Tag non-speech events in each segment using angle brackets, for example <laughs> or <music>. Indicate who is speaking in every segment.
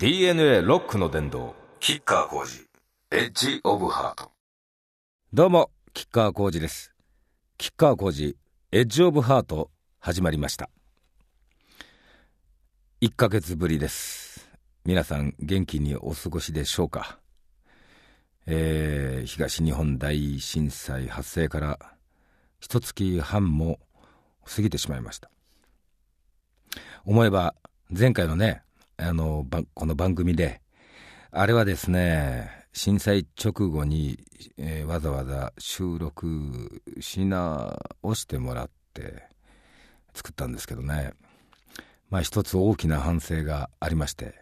Speaker 1: DNA ロックの殿堂キッカー工事エッジオブハート。
Speaker 2: どうもキッカー工事です。キッカー工事エッジオブハート始まりました。1ヶ月ぶりです。皆さん元気にお過ごしでしょうか？えー、東日本大震災発生から一月半も過ぎてしまいました。思えば前回のねあのこの番組であれはですね震災直後に、えー、わざわざ収録し直してもらって作ったんですけどね。まあ一つ大きな反省がありまして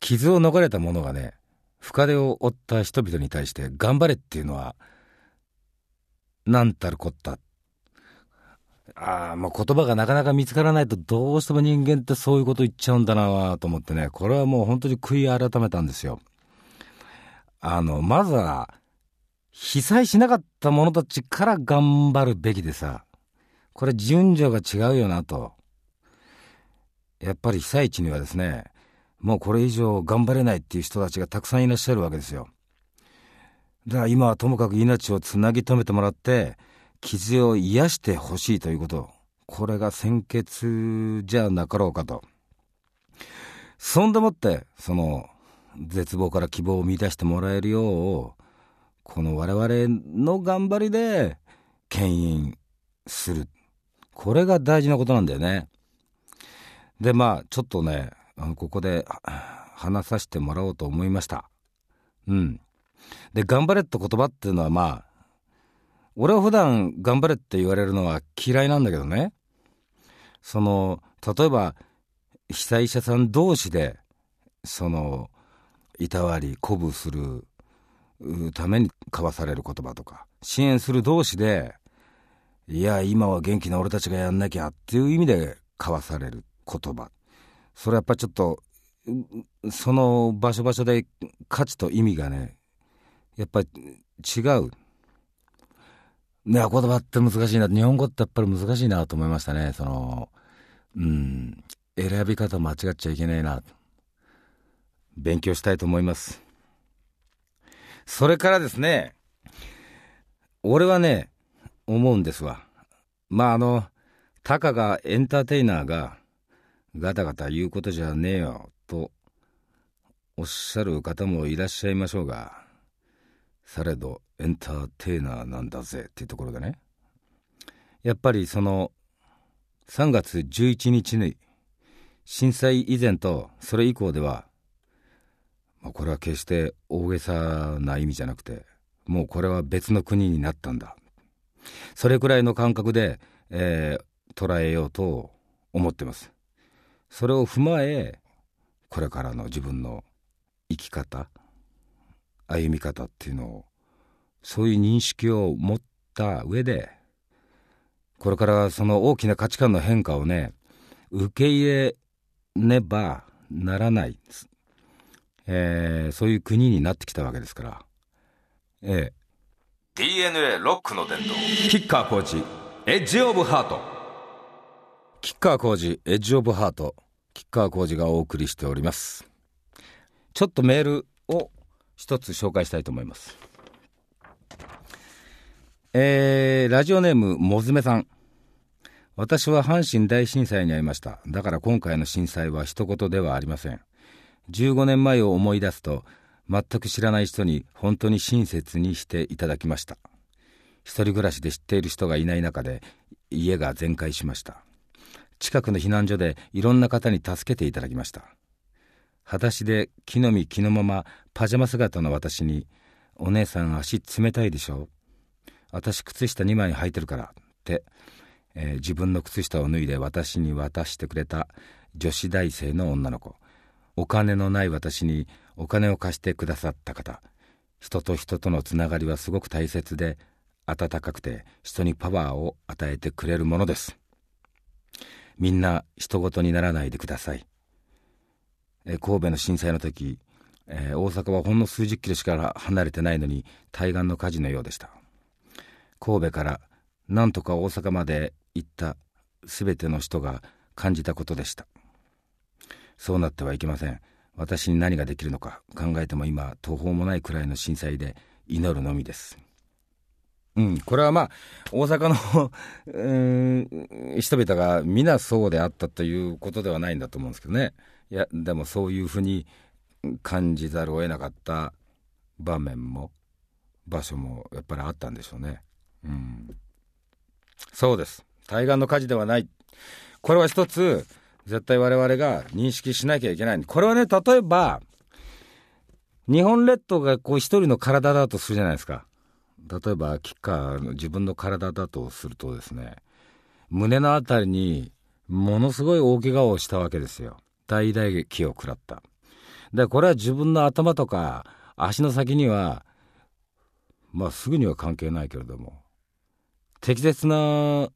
Speaker 2: 傷を逃れた者がね深手を負った人々に対して頑張れっていうのは何たるこったああ、もう言葉がなかなか見つからないとどうしても人間ってそういうこと言っちゃうんだなと思ってね、これはもう本当に悔い改めたんですよ。あの、まずは、被災しなかった者たちから頑張るべきでさ、これ順序が違うよなと。やっぱり被災地にはですね、もうこれ以上頑張れないっていう人たちがたくさんいらっしゃるわけですよ。だから今はともかく命をつなぎ止めてもらって、傷を癒してほしいということ。これが先決じゃなかろうかと。そんでもってその絶望から希望を見出してもらえるようこの我々の頑張りで牽引する。これが大事なことなんだよね。でまあちょっとねここで話させてもらおうと思いました。うん。で頑張れって言葉っていうのはまあ俺は普段頑張れって言われるのは嫌いなんだけどね。その例えば被災者さん同士でそのいたわり鼓舞するために交わされる言葉とか支援する同士でいや今は元気な俺たちがやんなきゃっていう意味で交わされる言葉。それやっぱちょっとその場所場所で価値と意味がねやっぱり違う。ね、言葉って難しいな。日本語ってやっぱり難しいなと思いましたね。その、うん、選び方間違っちゃいけないな。勉強したいと思います。それからですね、俺はね、思うんですわ。まああの、たかがエンターテイナーがガタガタ言うことじゃねえよとおっしゃる方もいらっしゃいましょうが、されどエンターテイナーなんだぜっていうところでね。やっぱりその3月11日に震災以前とそれ以降では、まあ、これは決して大げさな意味じゃなくてもうこれは別の国になったんだ。それくらいの感覚で、えー、捉えようと思ってます。それを踏まえこれからの自分の生き方歩み方っていうのをそういう認識を持った上でこれからその大きな価値観の変化をね受け入れねばならない、えー、そういう国になってきたわけですから。ええ。
Speaker 1: DNA ロックの伝統キッカーコーチエッジオブハート。
Speaker 2: キッカー工事エッジオブハート。キッカー工事がお送りしております。ちょっとメールを一つ紹介したいと思いますえー、ラジオネームもずめさん。私は阪神大震災に遭いました。だから今回の震災は一言ではありません。15年前を思い出すと全く知らない人に本当に親切にしていただきました。一人暮らしで知っている人がいない中で家が全壊しました。近くの避難所でいろんな方に助けていただきました。裸足で木の実木のままパジャマ姿の私に「お姉さん足冷たいでしょ私靴下2枚履いてるから」って、えー、自分の靴下を脱いで私に渡してくれた女子大生の女の子。お金のない私にお金を貸してくださった方。人と人とのつながりはすごく大切で温かくて人にパワーを与えてくれるものです。みんな人事にならないでください、えー、神戸の震災の時、えー、大阪はほんの数十キロしか離れてないのに対岸の火事のようでした。神戸からなんとか大阪まで行った全ての人が感じたことでした。そうなってはいけません。私に何ができるのか考えても今途方もないくらいの震災で祈るのみです。うん、これはまあ大阪の <laughs> うん人々が皆そうであったということではないんだと思うんですけどね。いやでもそういうふうに感じざるを得なかった場面も場所もやっぱりあったんでしょうね。そうです。対岸の火事ではない。これは一つ絶対我々が認識しなきゃいけない。これはね例えば日本列島がこう一人の体だとするじゃないですか。例えばキッカーの自分の体だとするとですね胸のあたりにものすごい大怪我をしたわけですよ。大打撃を食らった。でこれは自分の頭とか足の先にはまあすぐには関係ないけれども適切な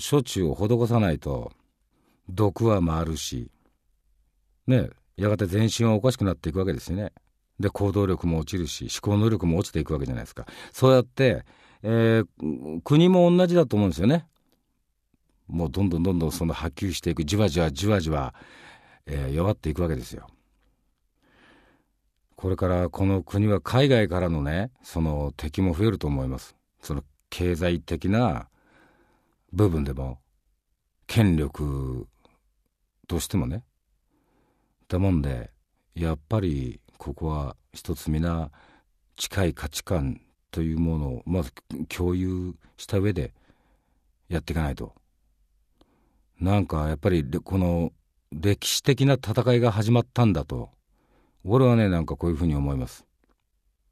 Speaker 2: 処置を施さないと毒は回るしねやがて全身はおかしくなっていくわけですよね。で行動力も落ちるし思考能力も落ちていくわけじゃないですかそうやって、えー、国も同じだと思うんですよね。もうどんどんどんどんその波及していくじわじわじわじわ、えー、弱っていくわけですよ。これからこの国は海外からのねその敵も増えると思いますその経済的な部分でも権力としてもねだもんでやっぱりここは一つ皆近い価値観というものをまず共有した上でやっていかないと。なんかやっぱりこの歴史的な戦いが始まったんだと。俺はねなんかこういうふうに思います。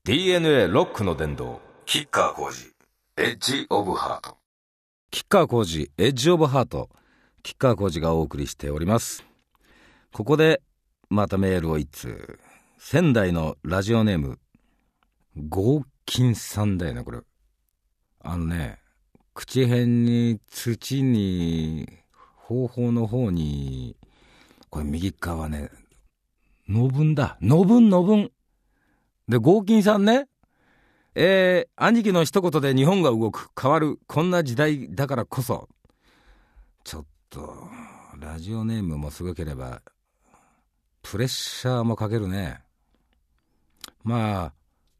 Speaker 1: DNA ロックの殿堂キッカー工事エッジオブハート
Speaker 2: キッカー工事エッジオブハートキッカー工事がお送りしておりますここでまたメールを一通仙台のラジオネーム合金さんだよねこれあのね口辺に土に方法の方にこれ右側ねのぶんだ。のぶんのぶん。で、合金さんね。えー、兄貴の一言で日本が動く、変わる、こんな時代だからこそ。ちょっと、ラジオネームもすごければ、プレッシャーもかけるね。まあ、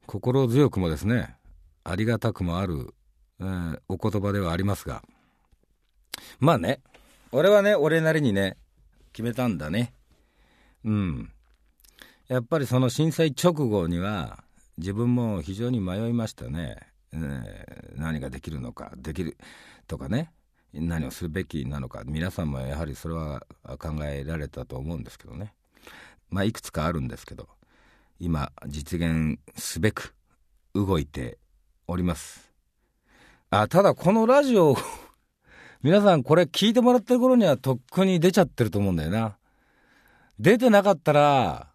Speaker 2: 心強くもですね、ありがたくもある、えー、お言葉ではありますが。まあね、俺はね、俺なりにね、決めたんだね。うん。やっぱりその震災直後には自分も非常に迷いましたね、えー、何ができるのかできるとかね。何をすべきなのか。皆さんもやはりそれは考えられたと思うんですけどね。まあいくつかあるんですけど今実現すべく動いております。あただこのラジオ <laughs> 皆さんこれ聞いてもらってる頃にはとっくに出ちゃってると思うんだよな。出てなかったら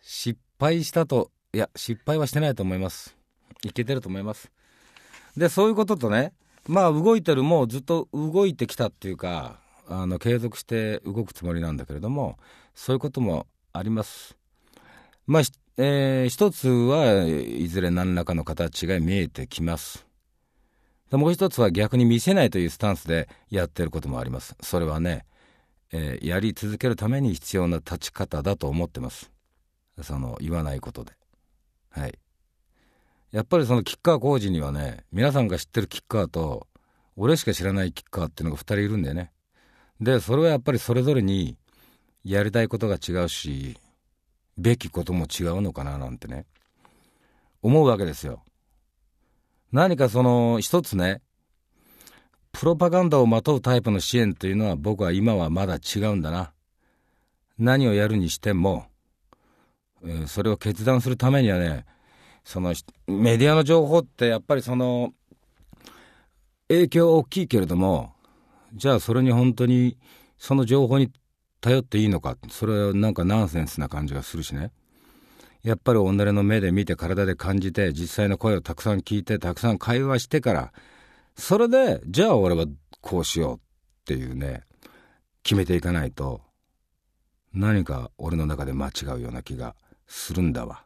Speaker 2: 失敗したと、いや、失敗はしてないと思います。いけてると思います。で、そういうこととね、まあ動いてる、もうずっと動いてきたっていうか、あの、継続して動くつもりなんだけれども、そういうこともあります。まあ、えー、一つはいずれ何らかの形が見えてきます。もう一つは逆に見せないというスタンスでやってることもあります。それはね、えー、やり続けるために必要な立ち方だと思ってます。その言わないことではい。やっぱりそのキッカー工事にはね皆さんが知ってるキッカーと俺しか知らないキッカーっていうのが2人いるんだよね。でそれはやっぱりそれぞれにやりたいことが違うしべきことも違うのかななんてね。思うわけですよ。何かその一つねプロパガンダをまとうタイプの支援というのは僕は今はまだ違うんだな。何をやるにしてもえ、それを決断するためにはねそのメディアの情報ってやっぱりその影響大きいけれどもじゃあそれに本当にその情報に頼っていいのかそれはなんかナンセンスな感じがするしね。やっぱり己の目で見て体で感じて実際の声をたくさん聞いてたくさん会話してからそれでじゃあ俺はこうしようっていうね決めていかないと何か俺の中で間違うような気がするんだわ。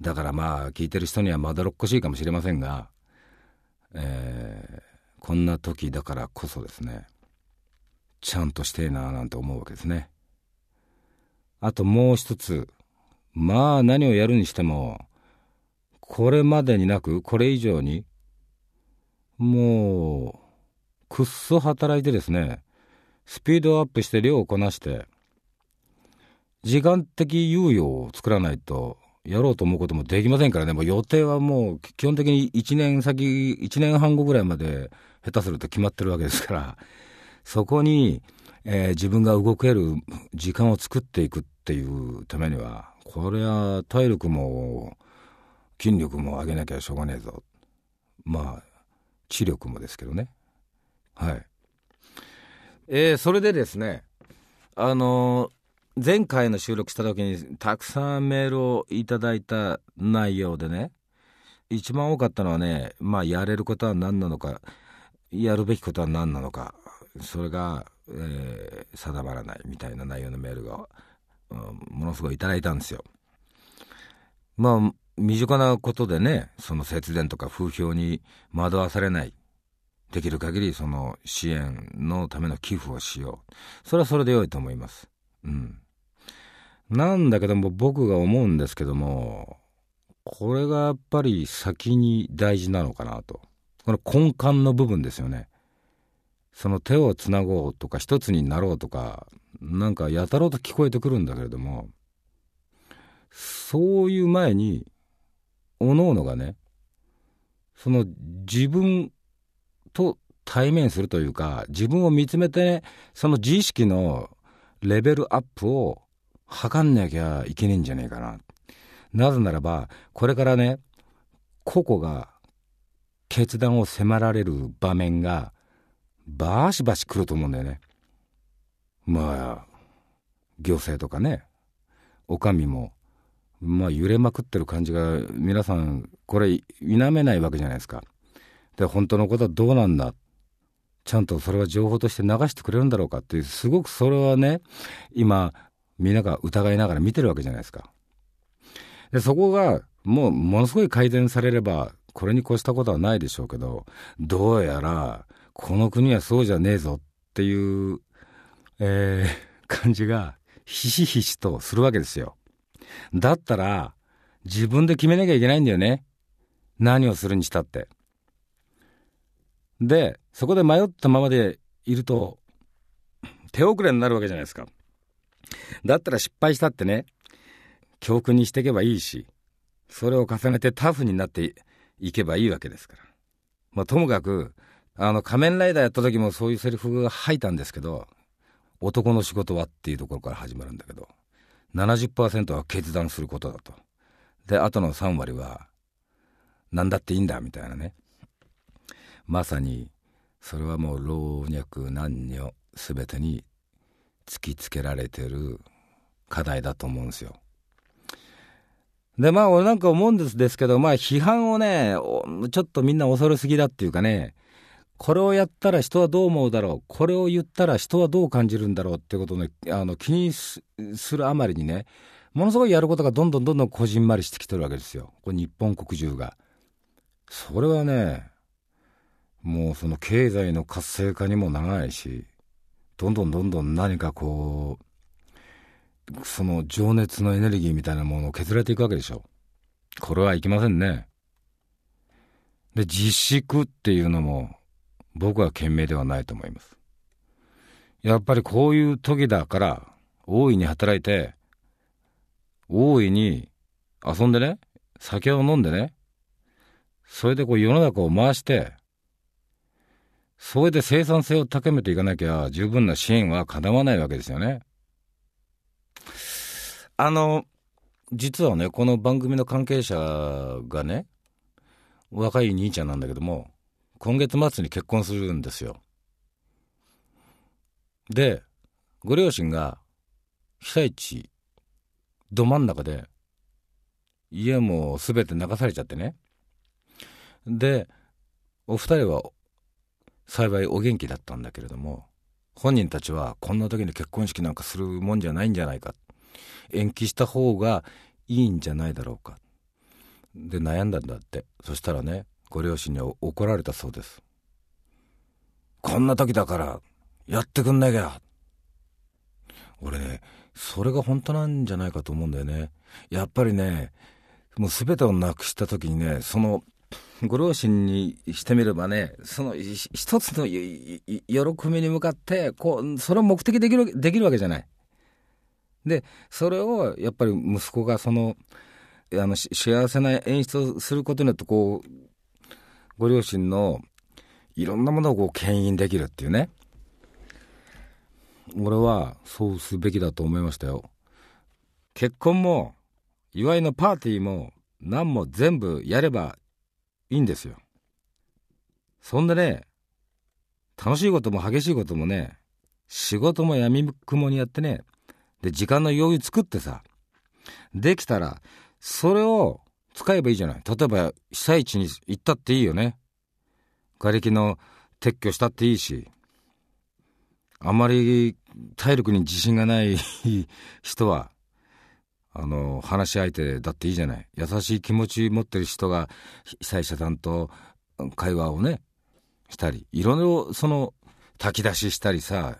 Speaker 2: だからまあ聞いてる人にはまどろっこしいかもしれませんが、えー、こんな時だからこそですねちゃんとしてえななんて思うわけですね。あともう一つ、まあ何をやるにしても、これまでになく、これ以上に、もう、くっそ働いてですね、スピードアップして量をこなして、時間的猶予を作らないと、やろうと思うこともできませんからね、もう予定はもう基本的に1年先、1年半後ぐらいまで下手すると決まってるわけですから、そこに、えー、自分が動ける時間を作っていくっていうためには、これは体力も筋力も上げなきゃしょうがねえぞ。まあ、知力もですけどね。はい。えー、それでですね、あの、前回の収録した時にたくさんメールをいただいた内容でね、一番多かったのはね、まあ、やれることは何なのか、やるべきことは何なのか、それが、えー、定まらないみたいな内容のメールが、うん、ものすごいいただいたんですよ。まあ、身近なことでね、その節電とか風評に惑わされない。できる限りその支援のための寄付をしよう。それはそれで良いと思います。うん。なんだけども僕が思うんですけども、これがやっぱり先に大事なのかなと。この根幹の部分ですよね。その手をつなごうとか一つになろうとか、なんかやたろうと聞こえてくるんだけれども、そういう前に、おのおのがね、その自分と対面するというか、自分を見つめて、ね、その自意識のレベルアップを測んなきゃいけねえんじゃねえかな。なぜならば、これからね、個々が決断を迫られる場面が、バシバシ来ると思うんだよね。まあ、行政とかね、お上もまあ揺れまくってる感じが皆さんこれ否めないわけじゃないですか。で本当のことはどうなんだちゃんとそれは情報として流してくれるんだろうかっていうすごくそれはね今みんなが疑いながら見てるわけじゃないですか。でそこがもうものすごい改善されればこれに越したことはないでしょうけどどうやらこの国はそうじゃねえぞっていう、えー、<laughs> 感じがひしひしとするわけですよ。だったら、自分で決めなきゃいけないんだよね。何をするにしたって。で、そこで迷ったままでいると、手遅れになるわけじゃないですか。だったら失敗したってね、教訓にしていけばいいし、それを重ねてタフになっていけばいいわけですから。まあ、ともかく、あの、仮面ライダーやった時もそういうセリフが吐いたんですけど、男の仕事はっていうところから始まるんだけど、70%は決断することだと。で、あとの3割は、何だっていいんだ、みたいなね。まさに、それはもう老若男女全てに突きつけられてる課題だと思うんですよ。で、まあ、俺なんか思うんですですけど、まあ、批判をね、ちょっとみんな恐れすぎだっていうかね、これをやったら人はどう思うだろう、これを言ったら人はどう感じるんだろうってことをね、あの気にするあまりにね、ものすごいやることがどんどんどんどんこじんまりしてきてるわけですよ。これ日本国中が。それはね、もうその経済の活性化にもならないし、どんどんどんどん何かこう、その情熱のエネルギーみたいなものを削られていくわけでしょ。これはいけませんね。で、自粛っていうのも、僕は賢明ではないと思います。やっぱりこういう時だから、大いに働いて、大いに遊んでね、酒を飲んでね、それでこう世の中を回して、それで生産性を高めていかなきゃ十分な支援は叶わないわけですよね。あの、実はね、この番組の関係者がね、若い兄ちゃんなんだけども、今月末に結婚するんですよ。で、ご両親が被災地ど真ん中で家も全て流されちゃってね。で、お二人は幸いお元気だったんだけれども、本人たちはこんな時に結婚式なんかするもんじゃないんじゃないか。延期した方がいいんじゃないだろうか。で悩んだんだって。そしたらね、ご両親に怒られたそうです。こんな時だから、やってくんなきゃ。俺ねそれが本当なんじゃないかと思うんだよねやっぱりねもう全てをなくした時にねそのご両親にしてみればね、その一つの喜びに向かって、こう、それを目的できる、できるわけじゃない。で、それをやっぱり息子がその、あの、幸せな演出をすることによって、こう、ご両親のいろんなものをこう、牽引できるっていうね。俺はそうすべきだと思いましたよ。結婚も、祝いのパーティーも、何も全部やればいいんですよ。そんでね、楽しいことも激しいこともね、仕事も闇雲にやってね、で、時間の余裕作ってさ、できたら、それを使えばいいじゃない。例えば、被災地に行ったっていいよね。瓦礫の撤去したっていいし、あまり体力に自信がない <laughs> 人は、あの、話し相手だっていいじゃない。優しい気持ち持ってる人が被災者さんと会話をね、したり、いろいろその炊き出ししたりさ、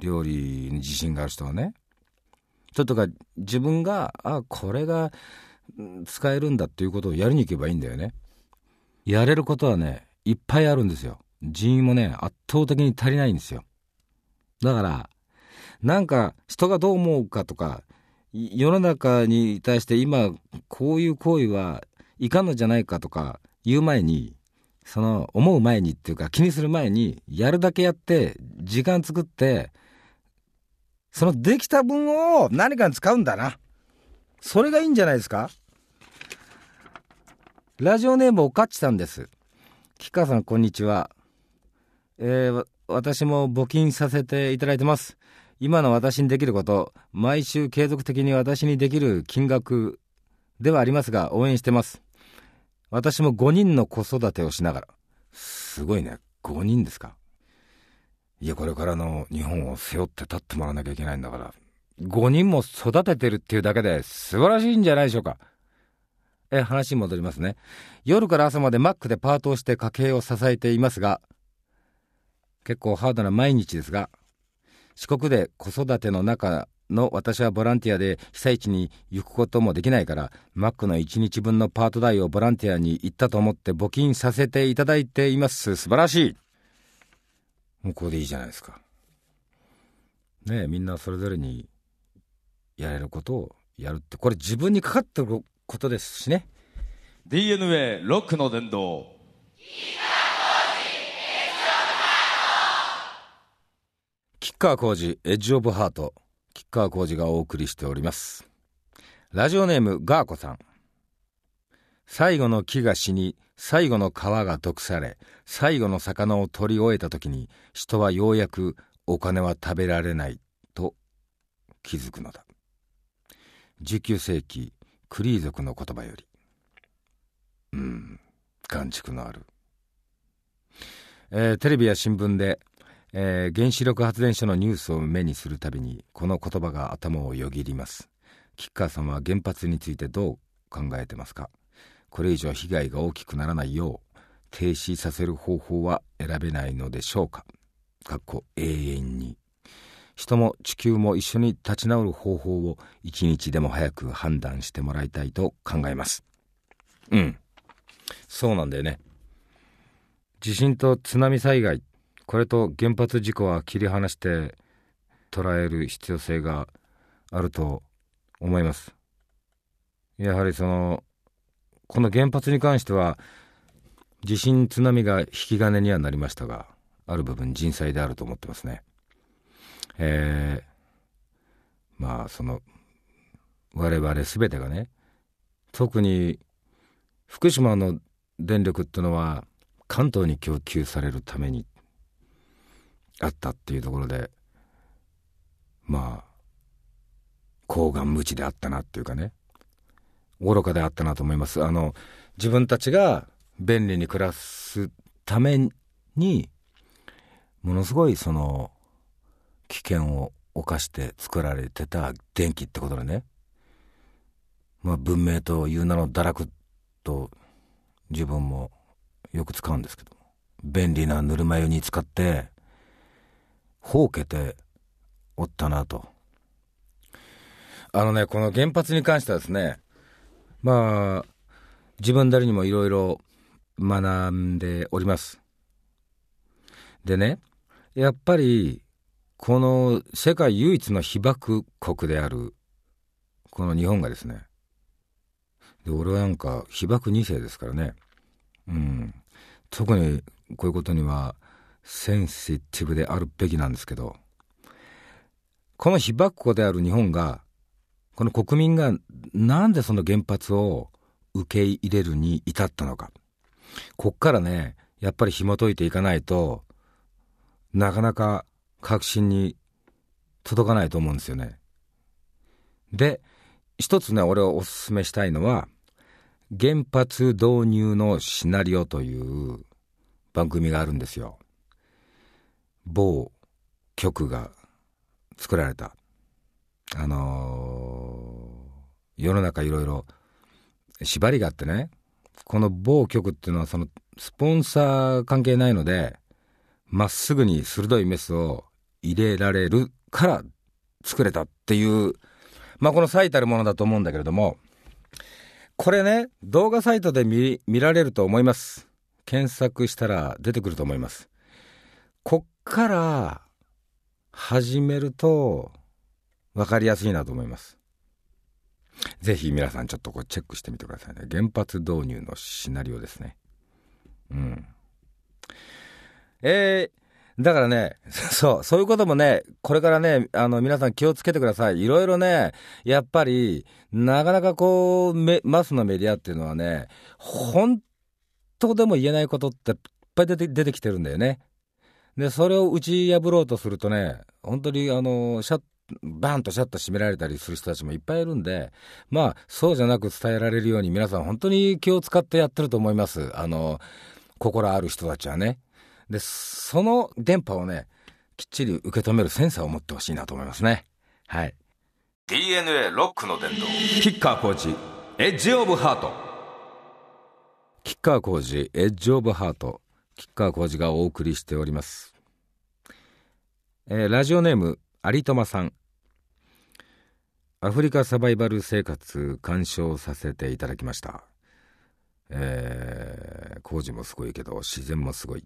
Speaker 2: 料理に自信がある人はね、ちょっとか自分が、あ、これが使えるんだっていうことをやりに行けばいいんだよね。やれることはね、いっぱいあるんですよ。人員もね、圧倒的に足りないんですよ。だから、なんか人がどう思うかとか、世の中に対して今こういう行為はいかんのじゃないかとか言う前にその思う前にっていうか気にする前にやるだけやって時間作ってそのできた分を何かに使うんだなそれがいいんじゃないですか？ラジオネームおかっちさんです吉川さんこんにちはえー、私も募金させていただいてます今の私にできること、毎週継続的に私にできる金額ではありますが、応援してます。私も5人の子育てをしながら。すごいね。5人ですか？いや、これからの日本を背負って立ってもらわなきゃいけないんだから。5人も育ててるっていうだけで素晴らしいんじゃないでしょうか。え、話に戻りますね。夜から朝までマックでパートをして家計を支えていますが、結構ハードな毎日ですが、四国で子育ての中の私はボランティアで被災地に行くこともできないからマックの1日分のパート代をボランティアに行ったと思って募金させていただいています素晴らしいもうこれでいいじゃないですか。ねえみんなそれぞれにやれることをやるって。これ自分にかかってることですしね。
Speaker 1: DNA ロックの伝道。
Speaker 2: 川浩二エッジオブハート。吉川浩二がお送りしております。ラジオネームガーコさん。最後の木が死に最後の川が毒され最後の魚を取り終えた時に人はようやくお金は食べられないと気づくのだ。19世紀クリー族の言葉より。うん眼蓄のある、えー、テレビや新聞でえー、原子力発電所のニュースを目にするたびにこの言葉が頭をよぎります。吉川さんは原発についてどう考えてますか？これ以上被害が大きくならないよう停止させる方法は選べないのでしょうか。かっこ永遠に。人も地球も一緒に立ち直る方法を一日でも早く判断してもらいたいと考えます。うん。そうなんだよね。地震と津波災害これと原発事故は切り離して捉える必要性があると思います。やはりそのこの原発に関しては地震津波が引き金にはなりましたがある部分人災であると思ってますね。えー、まあその我々全てがね特に福島の電力ってのは関東に供給されるためにあったっていうところでまあ高顔無知であったなっていうかね。愚かであったなと思います。あの自分たちが便利に暮らすためにものすごいその危険を冒して作られてた電気ってことでね。まあ文明という名の堕落と自分もよく使うんですけど。便利なぬるま湯に使ってほうけておったなと。あのね、この原発に関してはですね、まあ、自分なりにもいろいろ学んでおります。でね、やっぱり、この世界唯一の被爆国である、この日本がですね、で俺はなんか被爆2世ですからね、うん、特にこういうことにはセンシティブであるべきなんですけど、この被爆国である日本が、この国民がなんでその原発を受け入れるに至ったのか。こっからね、やっぱり紐解いていかないと、なかなか確信に届かないと思うんですよね。で、一つね、俺をおすすめしたいのは、原発導入のシナリオという番組があるんですよ。某局が作られた。あのー、世の中いろいろ縛りがあってね、この某局っていうのはそのスポンサー関係ないので、まっすぐに鋭いメスを入れられるから作れたっていう、まあこの最たるものだと思うんだけれども、これね、動画サイトで見見られると思います。検索したら出てくると思います。こっから始めると分かりやすいなと思います。ぜひ皆さんちょっとこれチェックしてみてくださいね。原発導入のシナリオですね。うん。えー、だからね、<laughs> そう、そういうこともね、これからね、あの、皆さん気をつけてください。いろいろね、やっぱり、なかなかこう、マスのメディアっていうのはね、本当でも言えないことっていっぱい出て出てきてるんだよね。で、それを打ち破ろうとするとね、本当にあの、シャッバーンとシャッと閉められたりする人たちもいっぱいいるんで、まあ、そうじゃなく伝えられるように皆さん本当に気を使ってやってると思います。あの、心ある人たちはね。で、その電波をね、きっちり受け止めるセンサーを持ってほしいなと思いますね。はい。
Speaker 1: DNA ロックの伝道。キッカーコーチ、エッジオブハート。
Speaker 2: キッカー工事、エッジオブハート。キッカー工事がお送りしております。えー、ラジオネーム、有友さん。アフリカサバイバル生活鑑賞させていただきました。えー、工事もすごいけど自然もすごい。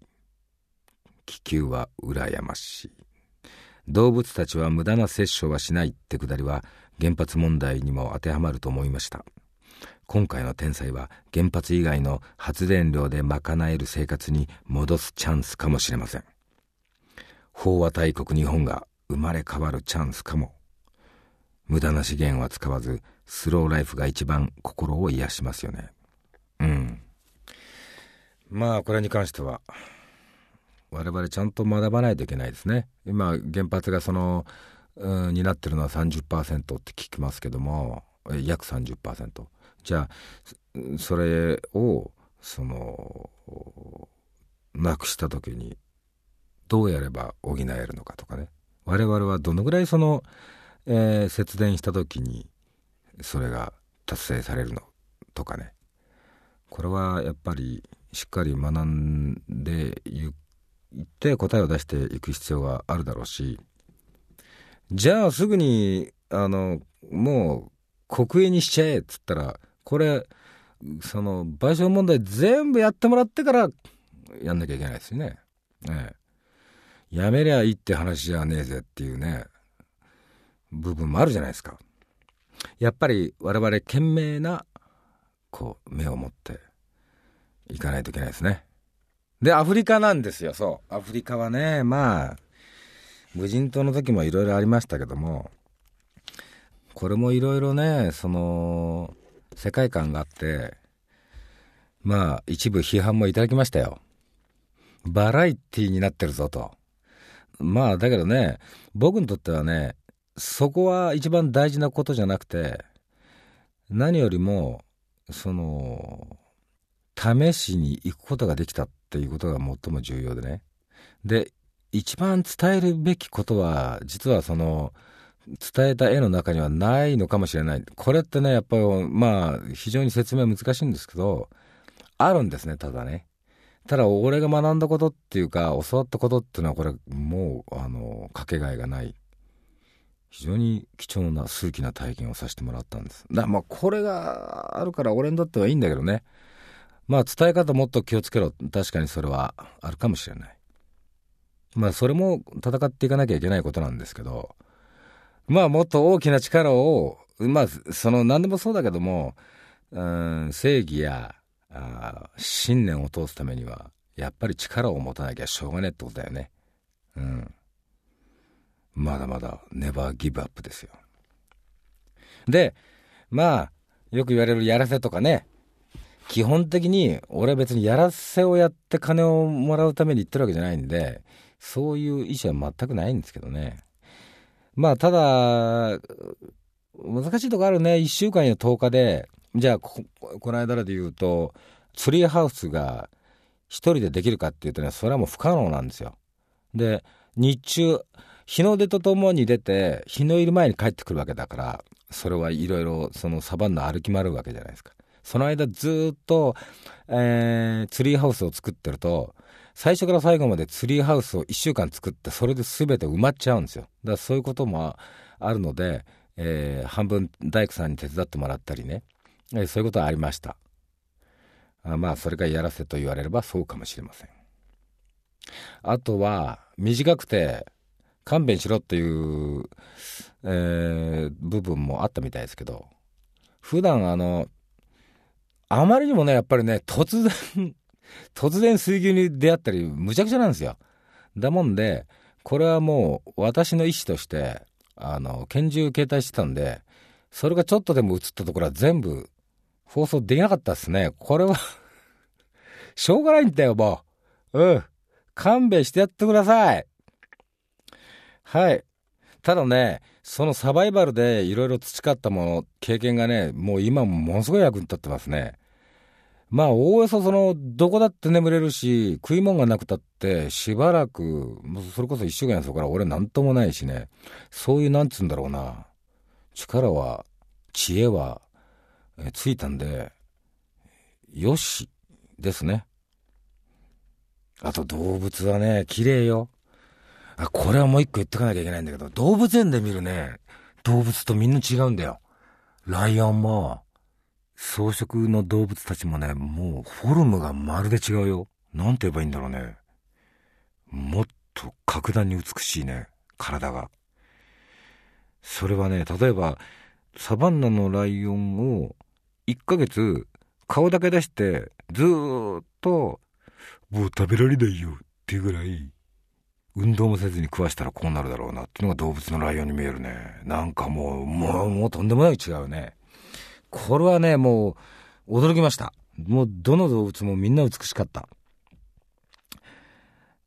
Speaker 2: 気球は羨ましい。動物たちは無駄な殺生はしないってくだりは原発問題にも当てはまると思いました。今回の天才は原発以外の発電量で賄える生活に戻すチャンスかもしれません。飽和大国日本が生まれ変わるチャンスかも。無駄な資源は使わず、スローライフが一番心を癒しますよね。うん。まあ、これに関しては、我々ちゃんと学ばないといけないですね。今、原発がその、うん、になってるのは30%って聞きますけども、約30%。じゃあ、それを、その、なくした時に、どうやれば補えるのかとかね。我々はどのぐらいその、えー、節電した時に、それが達成されるのとかね。これはやっぱりしっかり学んでいって答えを出していく必要があるだろうしじゃあすぐにあのもう国営にしちゃえっつったらこれその賠償問題全部やってもらってからやんなきゃいけないですよね。ねやめりゃいいって話じゃねえぜっていうね部分もあるじゃないですか。やっぱり我々懸命なこう目を持っていかないといけないですね。で、アフリカなんですよ、そう。アフリカはね、まあ、無人島の時もいろいろありましたけども、これもいろいろね、その、世界観があって、まあ、一部批判もいただきましたよ。バラエティーになってるぞと。まあ、だけどね、僕にとってはね、そこは一番大事なことじゃなくて、何よりも、その、試しに行くことができたっていうことが最も重要でね。で、一番伝えるべきことは、実はその、伝えた絵の中にはないのかもしれない。これってね、やっぱり、まあ、非常に説明難しいんですけど、あるんですね、ただね。ただ、俺が学んだことっていうか、教わったことっていうのは、これ、もう、あの、かけがえがない。非常に貴重な数奇な体験をさせてもらったんです。だまあこれがあるから俺にとってはいいんだけどね。まあ伝え方もっと気をつけろ。確かにそれはあるかもしれない。まあそれも戦っていかなきゃいけないことなんですけど、まあもっと大きな力を、まあその何でもそうだけども、うん、正義やあ信念を通すためには、やっぱり力を持たなきゃしょうがねえってことだよね。うん。まだまだネバーギブアップですよ。で、まあ、よく言われるやらせとかね、基本的に俺は別にやらせをやって金をもらうために言ってるわけじゃないんで、そういう意思は全くないんですけどね。まあ、ただ、難しいとこあるね。1週間や10日で、じゃあこ、この間で言うと、ツリーハウスが1人でできるかっていうとね、それはもう不可能なんですよ。で、日中、日の出とともに出て、日の入り前に帰ってくるわけだから、それはいろいろそのサバンナ歩き回るわけじゃないですか。その間ずっと、えー、ツリーハウスを作ってると、最初から最後までツリーハウスを1週間作って、それで全て埋まっちゃうんですよ。だからそういうこともあるので、えー、半分大工さんに手伝ってもらったりね、えー、そういうことはありました。あまあ、それがやらせと言われればそうかもしれません。あとは、短くて、勘弁しろっていう、えー、部分もあったみたいですけど、普段あの、あまりにもね、やっぱりね、突然 <laughs> 突然水牛に出会ったり、むちゃくちゃなんですよ。だもんで、これはもう私の意思として、あの、拳銃携帯してたんで、それがちょっとでも映ったところは全部放送できなかったっすね。これは <laughs> しょうがないんだよ、もう。うん。勘弁してやってください。はい。ただね、そのサバイバルでいろいろ培ったもの、経験がね、もう今ものすごい役に立ってますね。まあ、おおよそその、どこだって眠れるし、食い物がなくたって、しばらく、それこそ一週間やそこから俺なんともないしね、そういうなんつうんだろうな、力は、知恵は、えついたんで、よし、ですね。あと動物はね、綺麗よ。あ、これはもう一個言ってかなきゃいけないんだけど、動物園で見るね、動物とみんな違うんだよ。ライオンも、草食の動物たちもね、もうフォルムがまるで違うよ。なんて言えばいいんだろうね。もっと格段に美しいね、体が。それはね、例えば、サバンナのライオンを1ヶ月顔だけ出してずーっともう食べられないよっていうぐらい運動もせずに食わしたらこうなるだろうなっていうのが動物のライオンに見えるね。なんかもう、もう、もうとんでもない違うね。これはね、もう、驚きました。もう、どの動物もみんな美しかった。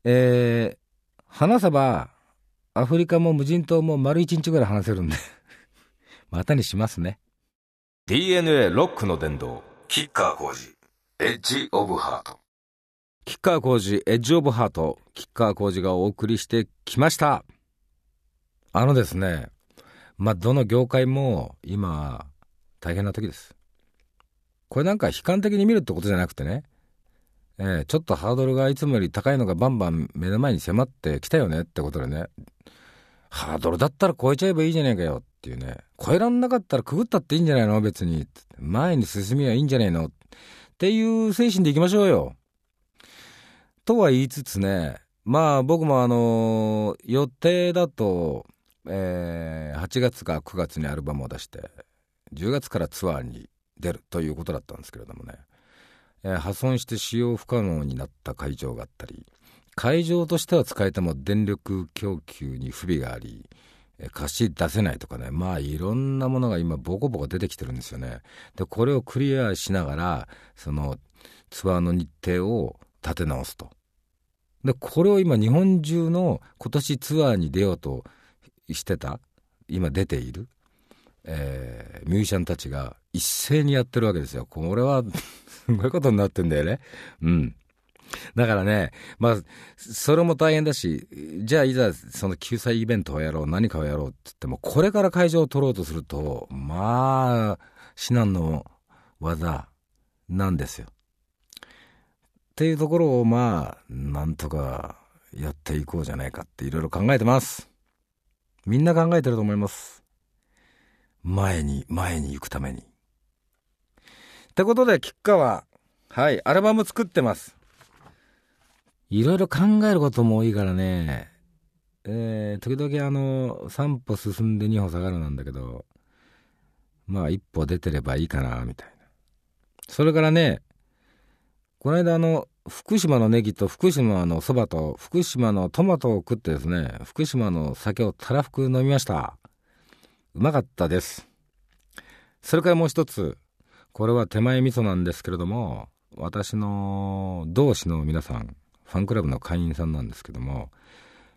Speaker 2: えー、話せば、アフリカも無人島も丸一日ぐらい話せるんで <laughs> またにしますね。
Speaker 1: DNA ロックの伝道、キッカー工事、エッジオブハート。
Speaker 2: ッカー工事エッジオブハート、キッカー工事がお送りしてきました。あのですね、まあ、どの業界も今、大変な時です。これなんか悲観的に見るってことじゃなくてね、えー、ちょっとハードルがいつもより高いのがバンバン目の前に迫ってきたよねってことでね、ハードルだったら超えちゃえばいいじゃねえかよっていうね、超えらんなかったらくぐったっていいんじゃないの別に。前に進みはいいんじゃねえのっていう精神でいきましょうよ。とは言いつつね、まあ僕もあのー、予定だと、えー、8月か9月にアルバムを出して、10月からツアーに出るということだったんですけれどもね、えー、破損して使用不可能になった会場があったり、会場としては使えても電力供給に不備があり、貸し出せないとかね、まあいろんなものが今ボコボコ出てきてるんですよね。で、これをクリアしながら、そのツアーの日程を立て直すと。で、これを今日本中の今年ツアーに出ようとしてた、今出ている、えー、ミュージシャンたちが一斉にやってるわけですよ。これは <laughs> すごいことになってんだよね。うん。だからね、まあ、それも大変だし、じゃあいざその救済イベントをやろう、何かをやろうって言っても、これから会場を取ろうとすると、まあ、至難の技なんですよ。っていうところをまあ、なんとかやっていこうじゃないかっていろいろ考えてます。みんな考えてると思います。前に、前に行くために。ってことで、吉川、はい、アルバム作ってます。いろいろ考えることも多いからね、えー、時々あの、3歩進んで2歩下がるなんだけど、まあ一歩出てればいいかな、みたいな。それからね、この間あの、福島のネギと福島のそばと福島のトマトを食ってですね、福島の酒をたらふく飲みました。うまかったです。それからもう一つ、これは手前味噌なんですけれども、私の同志の皆さん、ファンクラブの会員さんなんですけども、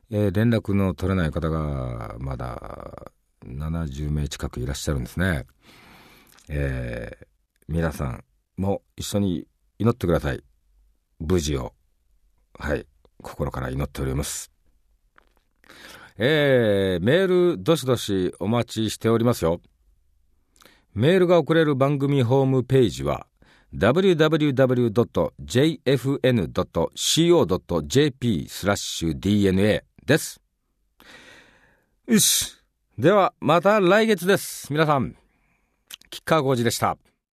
Speaker 2: えー、連絡の取れない方がまだ70名近くいらっしゃるんですね。えー、皆さんも一緒に祈ってください。無事を。はい。心から祈っております。えー、メールどしどしお待ちしておりますよ。メールが送れる番組ホームページは www.jfn.co.jp スラッシュ DNA です。よし。では、また来月です。皆さん、吉川浩司でした。